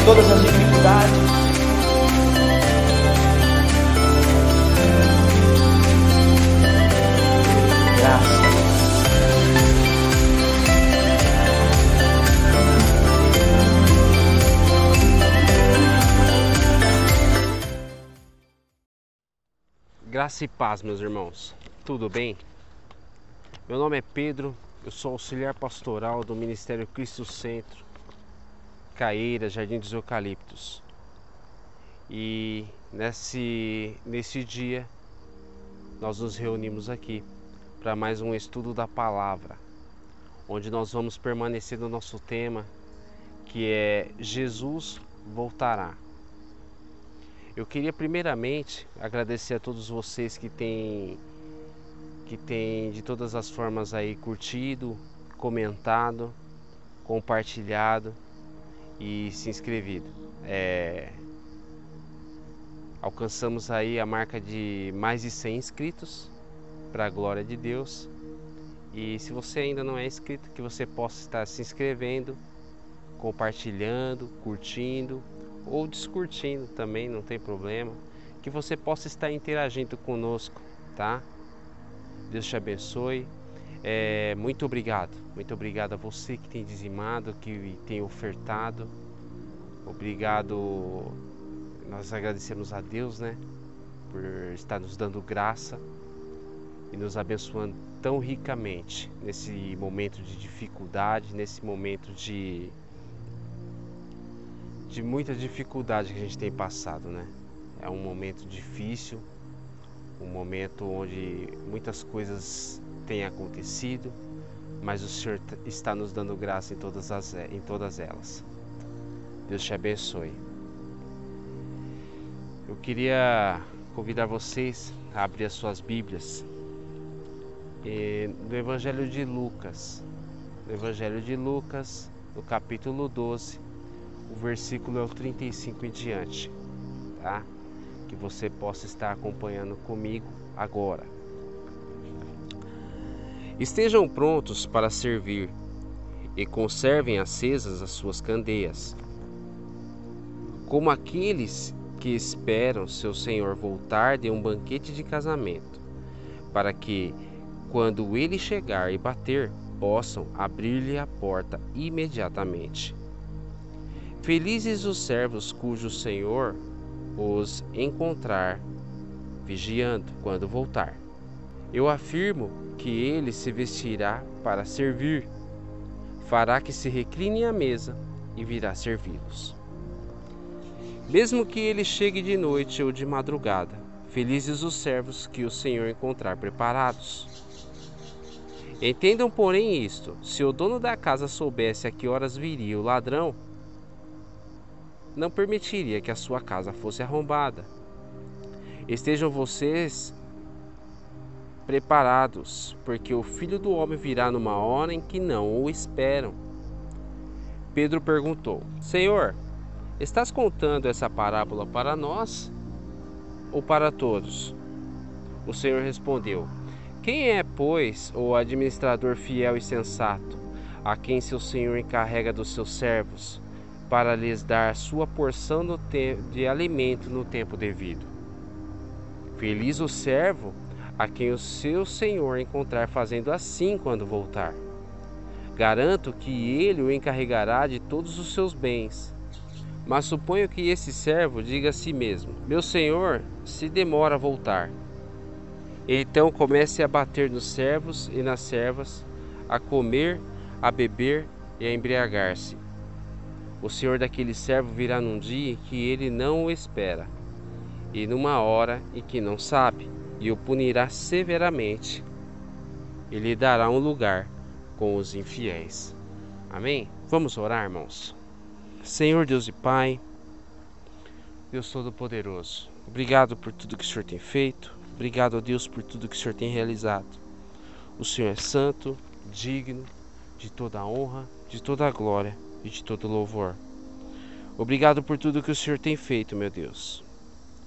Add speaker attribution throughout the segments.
Speaker 1: em todas as dificuldades. Graça.
Speaker 2: Graça e paz, meus irmãos. Tudo bem? Meu nome é Pedro, eu sou auxiliar pastoral do Ministério Cristo Centro, Caeira, Jardim dos Eucaliptos. E nesse, nesse dia nós nos reunimos aqui para mais um estudo da palavra, onde nós vamos permanecer no nosso tema que é Jesus voltará. Eu queria primeiramente agradecer a todos vocês que têm que têm de todas as formas aí curtido, comentado, compartilhado e se inscrevido. É... Alcançamos aí a marca de mais de 100 inscritos para a glória de Deus. E se você ainda não é inscrito, que você possa estar se inscrevendo, compartilhando, curtindo ou descurtindo também, não tem problema. Que você possa estar interagindo conosco, tá? Deus te abençoe. É, muito obrigado, muito obrigado a você que tem dizimado, que tem ofertado. Obrigado, nós agradecemos a Deus, né, por estar nos dando graça e nos abençoando tão ricamente nesse momento de dificuldade, nesse momento de de muita dificuldade que a gente tem passado, né? É um momento difícil, um momento onde muitas coisas têm acontecido, mas o Senhor está nos dando graça em todas, as, em todas elas. Deus te abençoe. Eu queria convidar vocês a abrir as suas Bíblias no Evangelho de Lucas. No Evangelho de Lucas, no capítulo 12, o versículo é o 35 em diante, tá? que você possa estar acompanhando comigo agora. Estejam prontos para servir e conservem acesas as suas candeias, como aqueles que esperam seu senhor voltar de um banquete de casamento, para que, quando ele chegar e bater, possam abrir-lhe a porta imediatamente. Felizes os servos cujo senhor os encontrar vigiando quando voltar. Eu afirmo que ele se vestirá para servir, fará que se recline à mesa e virá servi-los. Mesmo que ele chegue de noite ou de madrugada, felizes os servos que o Senhor encontrar preparados. Entendam, porém, isto: se o dono da casa soubesse a que horas viria o ladrão, não permitiria que a sua casa fosse arrombada. Estejam vocês preparados, porque o filho do homem virá numa hora em que não o esperam. Pedro perguntou: Senhor, estás contando essa parábola para nós ou para todos? O Senhor respondeu: Quem é, pois, o administrador fiel e sensato, a quem seu senhor encarrega dos seus servos? para lhes dar sua porção de alimento no tempo devido. Feliz o servo a quem o seu senhor encontrar fazendo assim quando voltar. Garanto que ele o encarregará de todos os seus bens. Mas suponho que esse servo diga a si mesmo: Meu senhor se demora a voltar. Então comece a bater nos servos e nas servas, a comer, a beber e a embriagar-se o senhor daquele servo virá num dia que ele não o espera, e numa hora em que não sabe, e o punirá severamente, e lhe dará um lugar com os infiéis. Amém? Vamos orar, irmãos. Senhor Deus e Pai, Deus Todo-Poderoso, obrigado por tudo que o Senhor tem feito, obrigado a Deus por tudo que o Senhor tem realizado. O Senhor é santo, digno de toda a honra, de toda a glória e de todo louvor. Obrigado por tudo que o Senhor tem feito, meu Deus.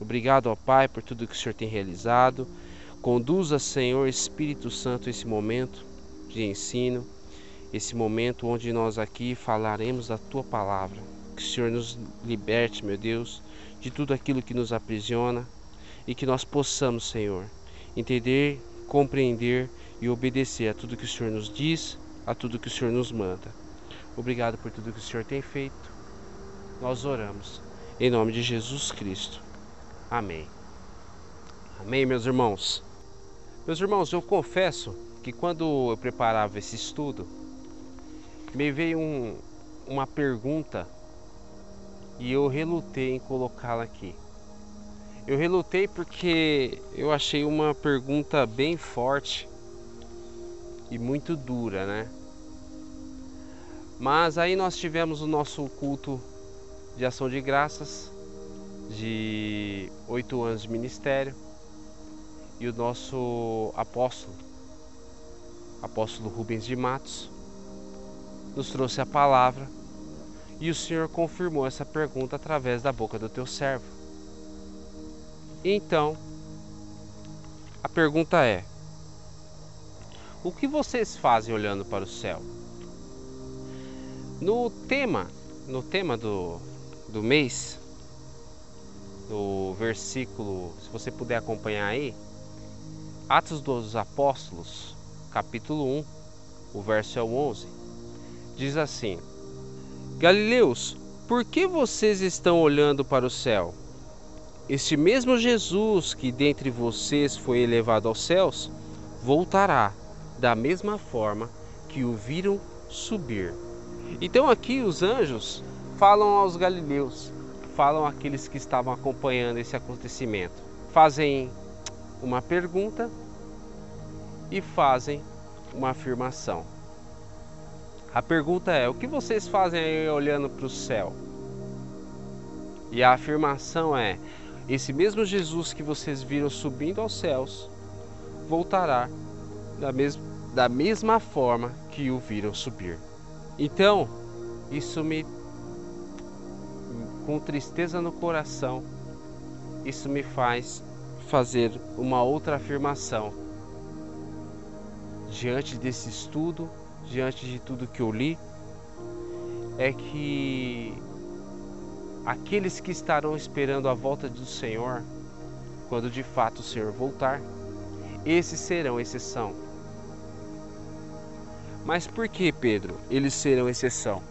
Speaker 2: Obrigado, ó Pai, por tudo que o Senhor tem realizado. Conduza, Senhor Espírito Santo, esse momento de ensino, esse momento onde nós aqui falaremos da tua palavra. Que o Senhor nos liberte, meu Deus, de tudo aquilo que nos aprisiona e que nós possamos, Senhor, entender, compreender e obedecer a tudo que o Senhor nos diz, a tudo que o Senhor nos manda. Obrigado por tudo que o Senhor tem feito. Nós oramos em nome de Jesus Cristo. Amém. Amém, meus irmãos. Meus irmãos, eu confesso que quando eu preparava esse estudo, me veio um, uma pergunta e eu relutei em colocá-la aqui. Eu relutei porque eu achei uma pergunta bem forte e muito dura, né? Mas aí nós tivemos o nosso culto de ação de graças de oito anos de ministério e o nosso apóstolo, apóstolo Rubens de Matos, nos trouxe a palavra e o Senhor confirmou essa pergunta através da boca do teu servo. Então, a pergunta é: O que vocês fazem olhando para o céu? No tema, no tema do, do mês, no versículo, se você puder acompanhar aí, Atos dos Apóstolos, capítulo 1, o verso é o 11, diz assim: Galileus, por que vocês estão olhando para o céu? Este mesmo Jesus que dentre vocês foi elevado aos céus, voltará da mesma forma que o viram subir. Então aqui os anjos falam aos galileus, falam àqueles que estavam acompanhando esse acontecimento. Fazem uma pergunta e fazem uma afirmação. A pergunta é: o que vocês fazem aí olhando para o céu? E a afirmação é: esse mesmo Jesus que vocês viram subindo aos céus voltará da, mes da mesma forma que o viram subir. Então, isso me, com tristeza no coração, isso me faz fazer uma outra afirmação diante desse estudo, diante de tudo que eu li, é que aqueles que estarão esperando a volta do Senhor, quando de fato o Senhor voltar, esses serão exceção. Mas por que, Pedro, eles serão exceção?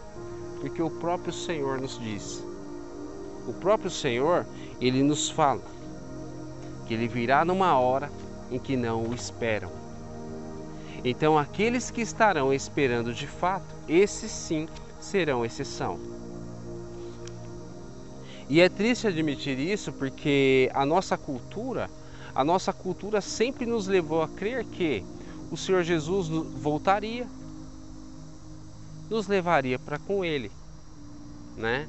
Speaker 2: Porque o próprio Senhor nos diz. O próprio Senhor, ele nos fala que ele virá numa hora em que não o esperam. Então, aqueles que estarão esperando de fato, esses sim serão exceção. E é triste admitir isso porque a nossa cultura, a nossa cultura sempre nos levou a crer que o Senhor Jesus voltaria, nos levaria para com Ele, né?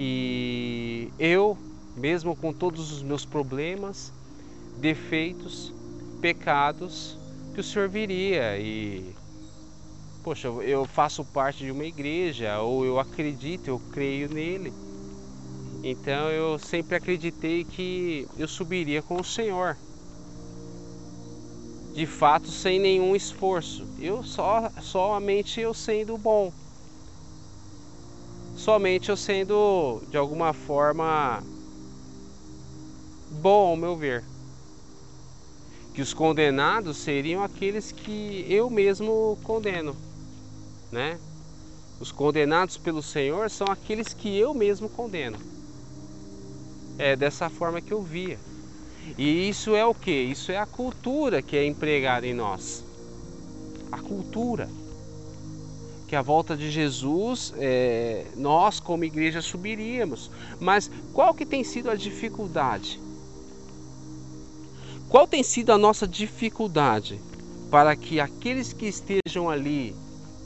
Speaker 2: Que eu, mesmo com todos os meus problemas, defeitos, pecados, que o Senhor viria e poxa, eu faço parte de uma igreja, ou eu acredito, eu creio nele. Então eu sempre acreditei que eu subiria com o Senhor. De fato, sem nenhum esforço. Eu só somente eu sendo bom. Somente eu sendo de alguma forma bom ao meu ver. Que os condenados seriam aqueles que eu mesmo condeno né? Os condenados pelo Senhor são aqueles que eu mesmo condeno. É dessa forma que eu via. E isso é o que? Isso é a cultura que é empregada em nós. A cultura. Que a volta de Jesus, é, nós como igreja subiríamos. Mas qual que tem sido a dificuldade? Qual tem sido a nossa dificuldade para que aqueles que estejam ali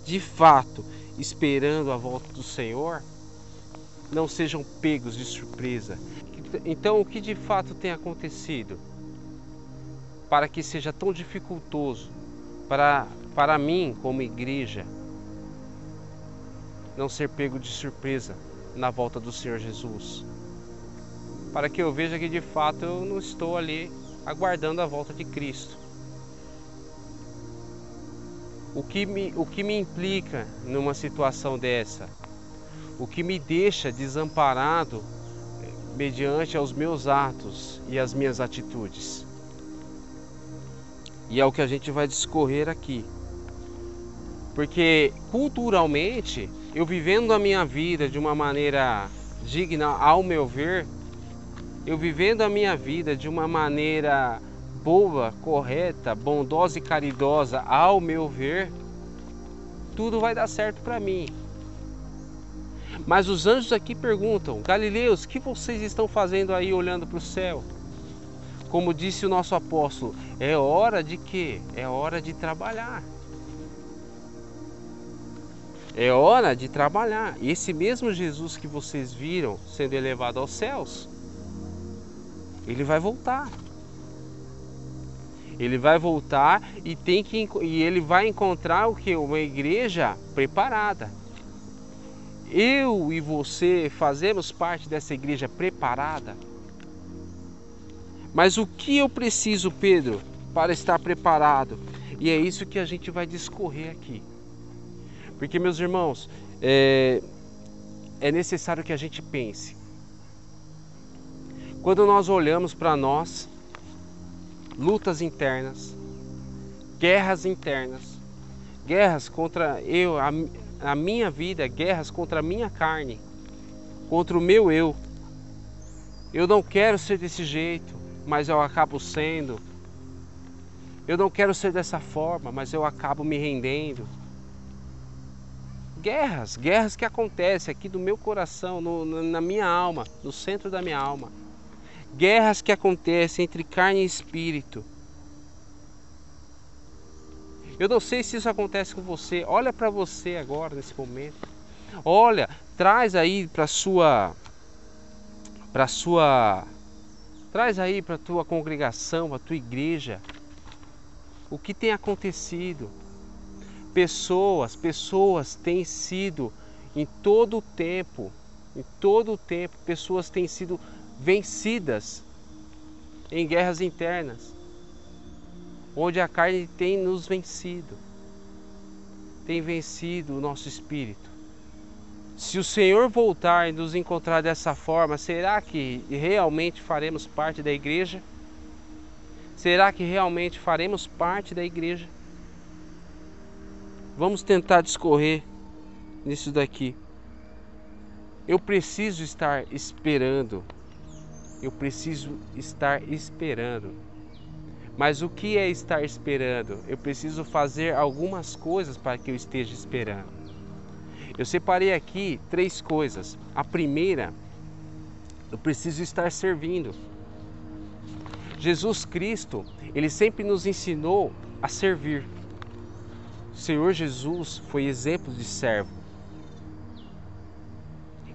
Speaker 2: de fato esperando a volta do Senhor, não sejam pegos de surpresa. Então, o que de fato tem acontecido para que seja tão dificultoso para, para mim, como igreja, não ser pego de surpresa na volta do Senhor Jesus? Para que eu veja que de fato eu não estou ali aguardando a volta de Cristo O que me, o que me implica numa situação dessa? O que me deixa desamparado eh, mediante aos meus atos e as minhas atitudes? E é o que a gente vai discorrer aqui. Porque culturalmente, eu vivendo a minha vida de uma maneira digna, ao meu ver, eu vivendo a minha vida de uma maneira boa, correta, bondosa e caridosa, ao meu ver, tudo vai dar certo para mim. Mas os anjos aqui perguntam: Galileus, o que vocês estão fazendo aí olhando para o céu? Como disse o nosso apóstolo, é hora de quê? É hora de trabalhar. É hora de trabalhar. E esse mesmo Jesus que vocês viram sendo elevado aos céus, ele vai voltar. Ele vai voltar e tem que e ele vai encontrar o que uma igreja preparada. Eu e você fazemos parte dessa igreja preparada. Mas o que eu preciso, Pedro, para estar preparado? E é isso que a gente vai discorrer aqui. Porque, meus irmãos, é, é necessário que a gente pense. Quando nós olhamos para nós, lutas internas, guerras internas, guerras contra eu, a, a minha vida, guerras contra a minha carne, contra o meu eu. Eu não quero ser desse jeito, mas eu acabo sendo. Eu não quero ser dessa forma, mas eu acabo me rendendo. Guerras, guerras que acontecem aqui no meu coração, no, na minha alma, no centro da minha alma guerras que acontecem entre carne e espírito. Eu não sei se isso acontece com você. Olha para você agora nesse momento. Olha, traz aí para sua para sua traz aí para tua congregação, para tua igreja o que tem acontecido. Pessoas, pessoas têm sido em todo o tempo, em todo o tempo, pessoas têm sido vencidas em guerras internas, onde a carne tem nos vencido, tem vencido o nosso espírito. Se o Senhor voltar e nos encontrar dessa forma, será que realmente faremos parte da igreja? Será que realmente faremos parte da igreja? Vamos tentar discorrer nisso daqui. Eu preciso estar esperando eu preciso estar esperando. Mas o que é estar esperando? Eu preciso fazer algumas coisas para que eu esteja esperando. Eu separei aqui três coisas. A primeira, eu preciso estar servindo. Jesus Cristo, ele sempre nos ensinou a servir. O Senhor Jesus foi exemplo de servo.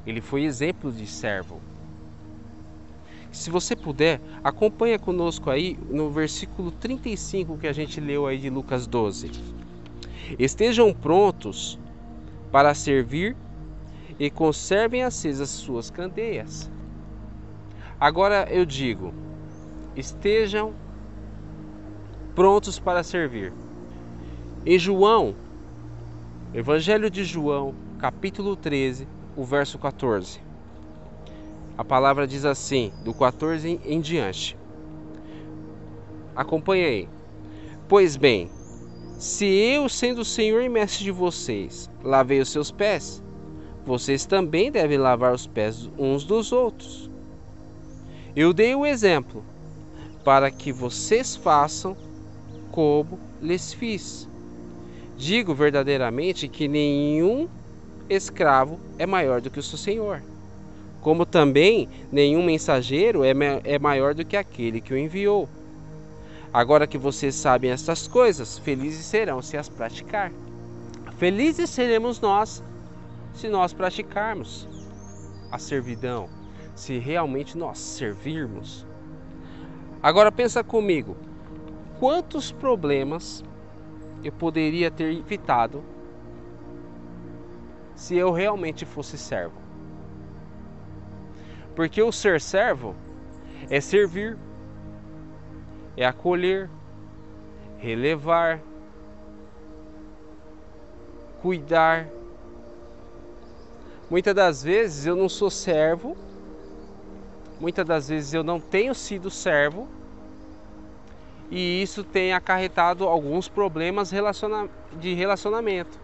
Speaker 2: Ele foi exemplo de servo. Se você puder, acompanha conosco aí no versículo 35 que a gente leu aí de Lucas 12. Estejam prontos para servir e conservem acesas suas candeias. Agora eu digo: estejam prontos para servir. Em João, Evangelho de João, capítulo 13, o verso 14. A palavra diz assim, do 14 em diante. Acompanhe aí. Pois bem, se eu, sendo o Senhor e mestre de vocês, lavei os seus pés, vocês também devem lavar os pés uns dos outros. Eu dei o exemplo para que vocês façam como lhes fiz. Digo verdadeiramente que nenhum escravo é maior do que o seu senhor como também nenhum mensageiro é, é maior do que aquele que o enviou. Agora que vocês sabem estas coisas, felizes serão se as praticar. Felizes seremos nós se nós praticarmos a servidão, se realmente nós servirmos. Agora pensa comigo, quantos problemas eu poderia ter evitado se eu realmente fosse servo? Porque o ser servo é servir, é acolher, relevar, cuidar. Muitas das vezes eu não sou servo, muitas das vezes eu não tenho sido servo, e isso tem acarretado alguns problemas de relacionamento.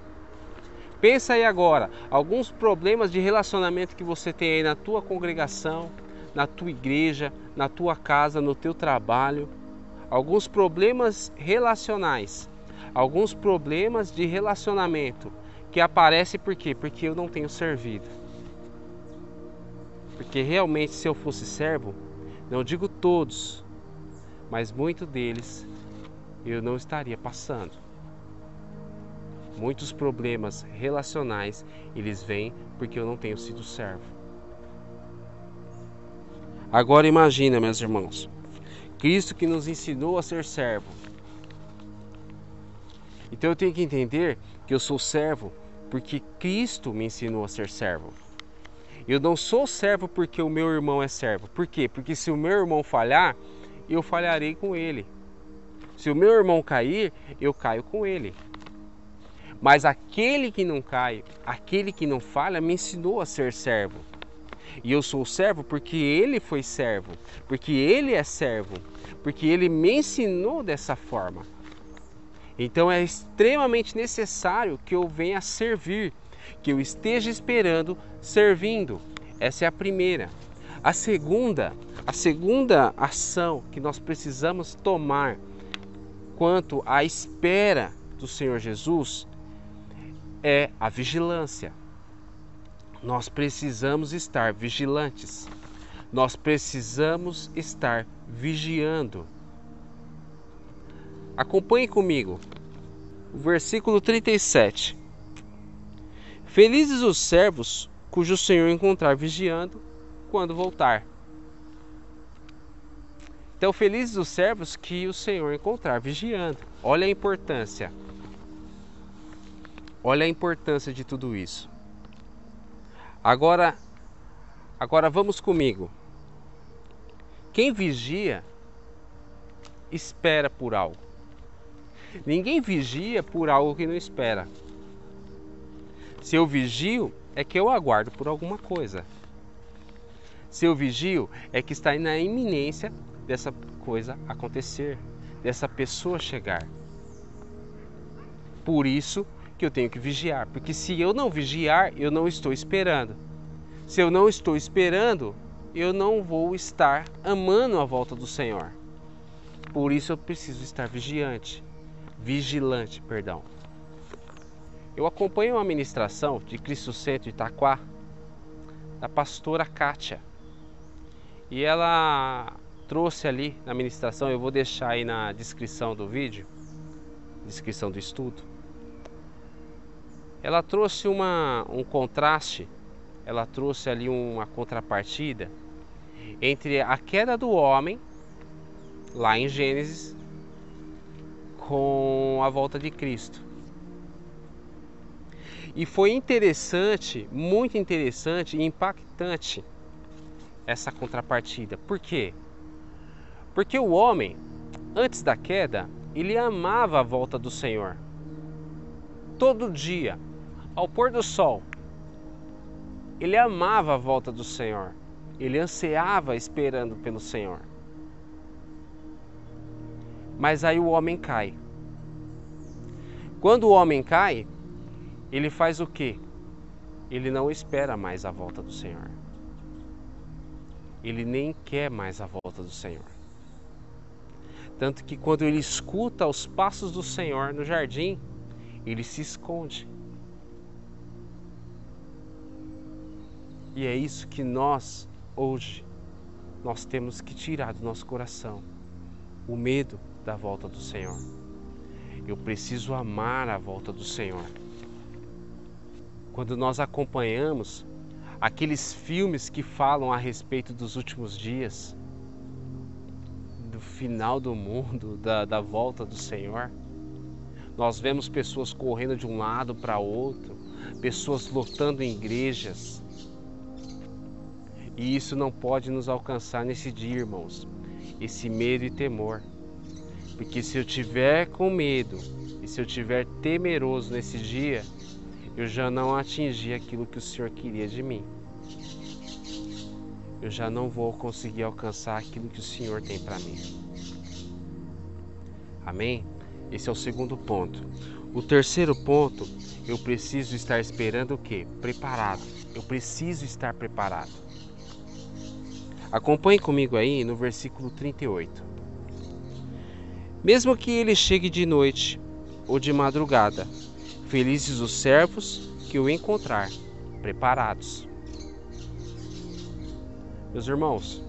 Speaker 2: Pensa aí agora, alguns problemas de relacionamento que você tem aí na tua congregação, na tua igreja, na tua casa, no teu trabalho, alguns problemas relacionais, alguns problemas de relacionamento que aparecem por quê? Porque eu não tenho servido. Porque realmente se eu fosse servo, não digo todos, mas muito deles eu não estaria passando. Muitos problemas relacionais eles vêm porque eu não tenho sido servo. Agora imagina, meus irmãos, Cristo que nos ensinou a ser servo. Então eu tenho que entender que eu sou servo porque Cristo me ensinou a ser servo. Eu não sou servo porque o meu irmão é servo. Por quê? Porque se o meu irmão falhar, eu falharei com ele. Se o meu irmão cair, eu caio com ele. Mas aquele que não cai, aquele que não falha, me ensinou a ser servo. E eu sou servo porque ele foi servo, porque ele é servo, porque ele me ensinou dessa forma. Então é extremamente necessário que eu venha servir, que eu esteja esperando servindo. Essa é a primeira. A segunda, a segunda ação que nós precisamos tomar quanto à espera do Senhor Jesus é a vigilância. Nós precisamos estar vigilantes. Nós precisamos estar vigiando. Acompanhe comigo. O versículo 37. Felizes os servos cujo Senhor encontrar vigiando quando voltar. Então, felizes os servos que o Senhor encontrar vigiando. Olha a importância. Olha a importância de tudo isso. Agora, agora vamos comigo. Quem vigia espera por algo. Ninguém vigia por algo que não espera. Se eu vigio, é que eu aguardo por alguma coisa. Se eu vigio, é que está na iminência dessa coisa acontecer, dessa pessoa chegar. Por isso que eu tenho que vigiar, porque se eu não vigiar, eu não estou esperando. Se eu não estou esperando, eu não vou estar amando a volta do Senhor. Por isso eu preciso estar vigiante, vigilante, perdão. Eu acompanho uma ministração de Cristo Centro Itaquá, da pastora Kátia. E ela trouxe ali na ministração, eu vou deixar aí na descrição do vídeo, descrição do estudo. Ela trouxe uma, um contraste, ela trouxe ali uma contrapartida entre a queda do homem, lá em Gênesis, com a volta de Cristo. E foi interessante, muito interessante e impactante essa contrapartida. Por quê? Porque o homem, antes da queda, ele amava a volta do Senhor. Todo dia, ao pôr do sol, ele amava a volta do Senhor. Ele ansiava esperando pelo Senhor. Mas aí o homem cai. Quando o homem cai, ele faz o quê? Ele não espera mais a volta do Senhor ele nem quer mais a volta do Senhor. Tanto que quando ele escuta os passos do Senhor no jardim, ele se esconde. E é isso que nós, hoje, nós temos que tirar do nosso coração. O medo da volta do Senhor. Eu preciso amar a volta do Senhor. Quando nós acompanhamos aqueles filmes que falam a respeito dos últimos dias, do final do mundo, da, da volta do Senhor. Nós vemos pessoas correndo de um lado para outro, pessoas lotando em igrejas. E isso não pode nos alcançar nesse dia, irmãos. Esse medo e temor. Porque se eu tiver com medo e se eu tiver temeroso nesse dia, eu já não atingi aquilo que o Senhor queria de mim. Eu já não vou conseguir alcançar aquilo que o Senhor tem para mim. Amém? Esse é o segundo ponto. O terceiro ponto, eu preciso estar esperando o quê? Preparado. Eu preciso estar preparado. Acompanhe comigo aí no versículo 38. Mesmo que ele chegue de noite ou de madrugada, felizes os servos que o encontrar, preparados. Meus irmãos,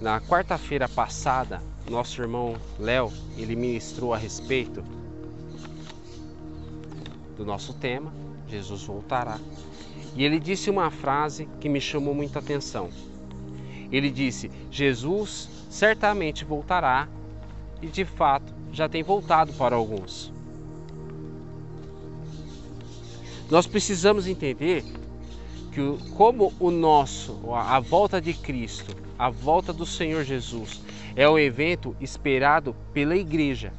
Speaker 2: na quarta-feira passada, nosso irmão Léo, ele ministrou a respeito do nosso tema, Jesus voltará. E ele disse uma frase que me chamou muita atenção. Ele disse: Jesus certamente voltará, e de fato já tem voltado para alguns. Nós precisamos entender que como o nosso, a volta de Cristo, a volta do Senhor Jesus, é um evento esperado pela igreja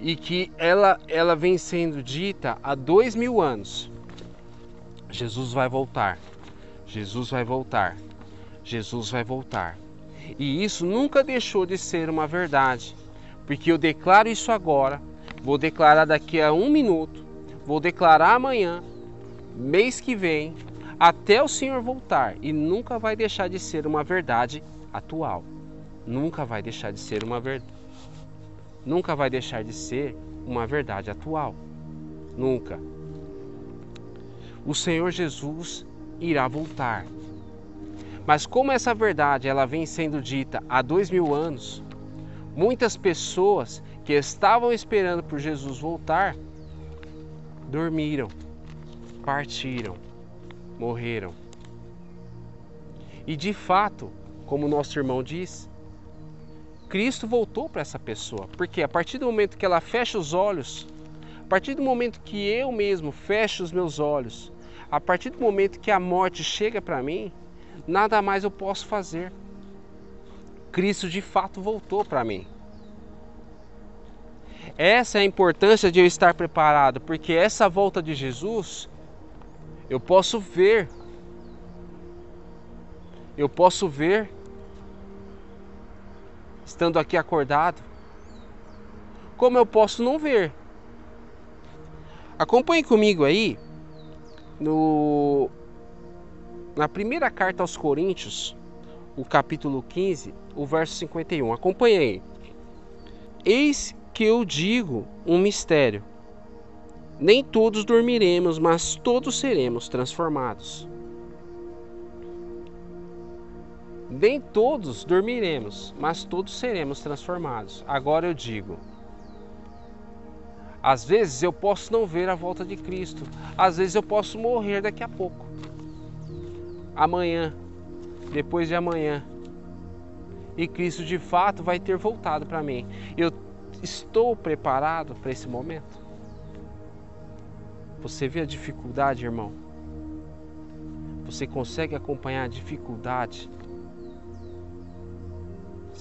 Speaker 2: e que ela, ela vem sendo dita há dois mil anos. Jesus vai voltar, Jesus vai voltar, Jesus vai voltar. E isso nunca deixou de ser uma verdade, porque eu declaro isso agora, vou declarar daqui a um minuto, vou declarar amanhã, mês que vem, até o Senhor voltar, e nunca vai deixar de ser uma verdade atual. Nunca vai deixar de ser uma verdade. Nunca vai deixar de ser uma verdade atual. Nunca. O Senhor Jesus irá voltar. Mas como essa verdade ela vem sendo dita há dois mil anos, muitas pessoas que estavam esperando por Jesus voltar dormiram, partiram, morreram. E de fato, como nosso irmão diz, Cristo voltou para essa pessoa, porque a partir do momento que ela fecha os olhos, a partir do momento que eu mesmo fecho os meus olhos, a partir do momento que a morte chega para mim, nada mais eu posso fazer. Cristo de fato voltou para mim. Essa é a importância de eu estar preparado, porque essa volta de Jesus eu posso ver. Eu posso ver estando aqui acordado? Como eu posso não ver? Acompanhe comigo aí no na primeira carta aos Coríntios, o capítulo 15, o verso 51. Acompanhe aí. Eis que eu digo um mistério. Nem todos dormiremos, mas todos seremos transformados. Nem todos dormiremos, mas todos seremos transformados. Agora eu digo: às vezes eu posso não ver a volta de Cristo, às vezes eu posso morrer daqui a pouco, amanhã, depois de amanhã, e Cristo de fato vai ter voltado para mim. Eu estou preparado para esse momento? Você vê a dificuldade, irmão? Você consegue acompanhar a dificuldade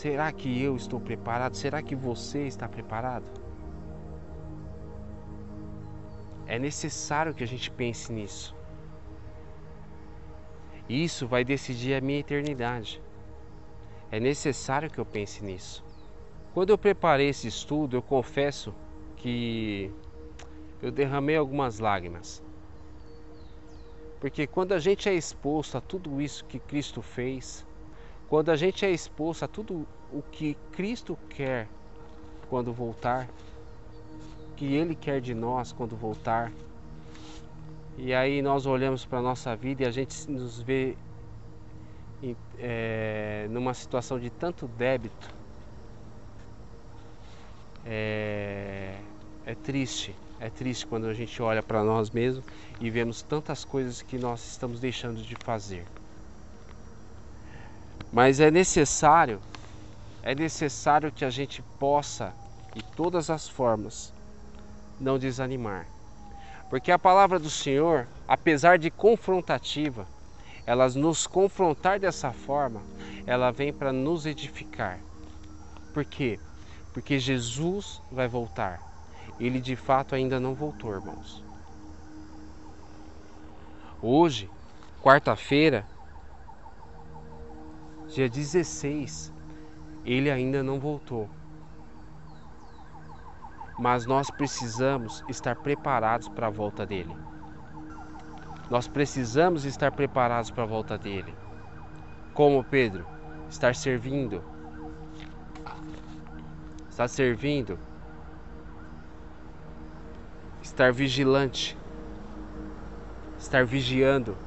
Speaker 2: Será que eu estou preparado? Será que você está preparado? É necessário que a gente pense nisso. Isso vai decidir a minha eternidade. É necessário que eu pense nisso. Quando eu preparei esse estudo, eu confesso que eu derramei algumas lágrimas. Porque quando a gente é exposto a tudo isso que Cristo fez, quando a gente é exposto a tudo o que Cristo quer quando voltar, que Ele quer de nós quando voltar, e aí nós olhamos para a nossa vida e a gente nos vê é, numa situação de tanto débito, é, é triste. É triste quando a gente olha para nós mesmos e vemos tantas coisas que nós estamos deixando de fazer. Mas é necessário, é necessário que a gente possa, de todas as formas, não desanimar. Porque a palavra do Senhor, apesar de confrontativa, ela nos confrontar dessa forma, ela vem para nos edificar. Por quê? Porque Jesus vai voltar. ele de fato ainda não voltou, irmãos. Hoje, quarta-feira, dia 16, ele ainda não voltou. Mas nós precisamos estar preparados para a volta dele. Nós precisamos estar preparados para a volta dele. Como Pedro? Estar servindo. Estar servindo. Estar vigilante. Estar vigiando.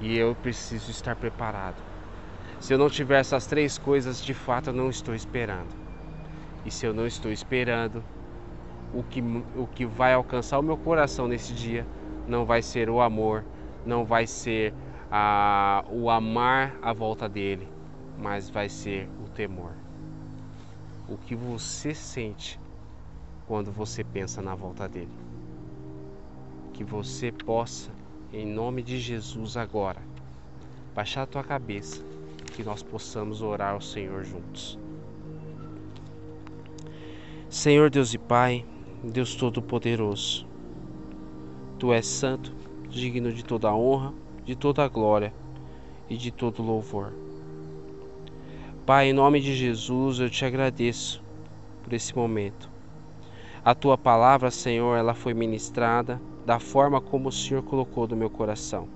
Speaker 2: E eu preciso estar preparado. Se eu não tiver essas três coisas, de fato eu não estou esperando. E se eu não estou esperando, o que, o que vai alcançar o meu coração nesse dia não vai ser o amor, não vai ser a, o amar a volta dele, mas vai ser o temor. O que você sente quando você pensa na volta dele. Que você possa, em nome de Jesus agora, baixar a tua cabeça, que nós possamos orar ao Senhor juntos. Senhor Deus e Pai, Deus Todo-Poderoso, Tu és santo, digno de toda honra, de toda a glória e de todo louvor. Pai, em nome de Jesus, eu te agradeço por esse momento. A tua palavra, Senhor, ela foi ministrada da forma como o Senhor colocou no meu coração.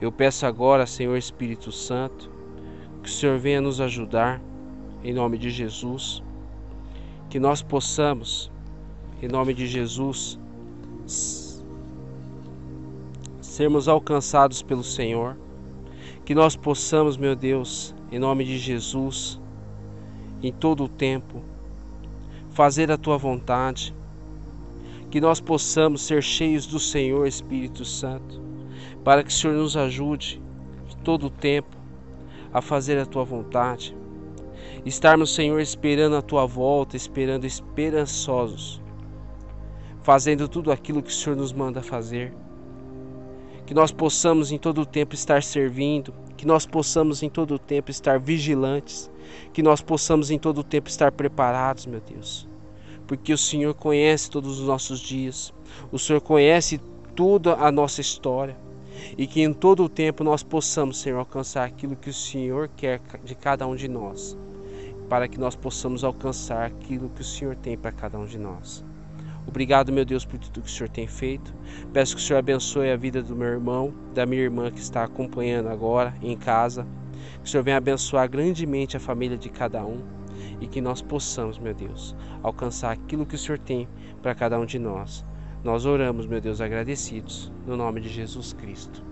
Speaker 2: Eu peço agora, Senhor Espírito Santo, que o Senhor venha nos ajudar, em nome de Jesus que nós possamos, em nome de Jesus, sermos alcançados pelo Senhor, que nós possamos, meu Deus, em nome de Jesus, em todo o tempo, fazer a tua vontade, que nós possamos ser cheios do Senhor Espírito Santo, para que o Senhor nos ajude todo o tempo a fazer a tua vontade estarmos, Senhor, esperando a tua volta, esperando esperançosos, fazendo tudo aquilo que o Senhor nos manda fazer. Que nós possamos em todo o tempo estar servindo, que nós possamos em todo o tempo estar vigilantes, que nós possamos em todo o tempo estar preparados, meu Deus. Porque o Senhor conhece todos os nossos dias, o Senhor conhece toda a nossa história e que em todo o tempo nós possamos, Senhor, alcançar aquilo que o Senhor quer de cada um de nós para que nós possamos alcançar aquilo que o Senhor tem para cada um de nós. Obrigado, meu Deus, por tudo que o Senhor tem feito. Peço que o Senhor abençoe a vida do meu irmão, da minha irmã que está acompanhando agora em casa. Que o Senhor venha abençoar grandemente a família de cada um e que nós possamos, meu Deus, alcançar aquilo que o Senhor tem para cada um de nós. Nós oramos, meu Deus, agradecidos, no nome de Jesus Cristo.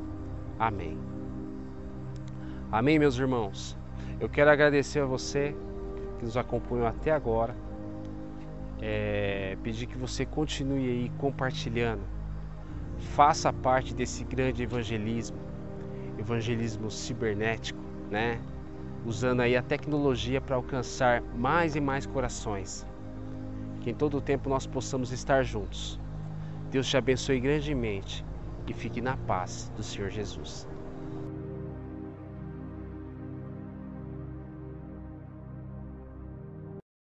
Speaker 2: Amém. Amém, meus irmãos. Eu quero agradecer a você que nos acompanham até agora. É, pedir que você continue aí compartilhando. Faça parte desse grande evangelismo, evangelismo cibernético, né? Usando aí a tecnologia para alcançar mais e mais corações. Que em todo o tempo nós possamos estar juntos. Deus te abençoe grandemente e fique na paz do Senhor Jesus.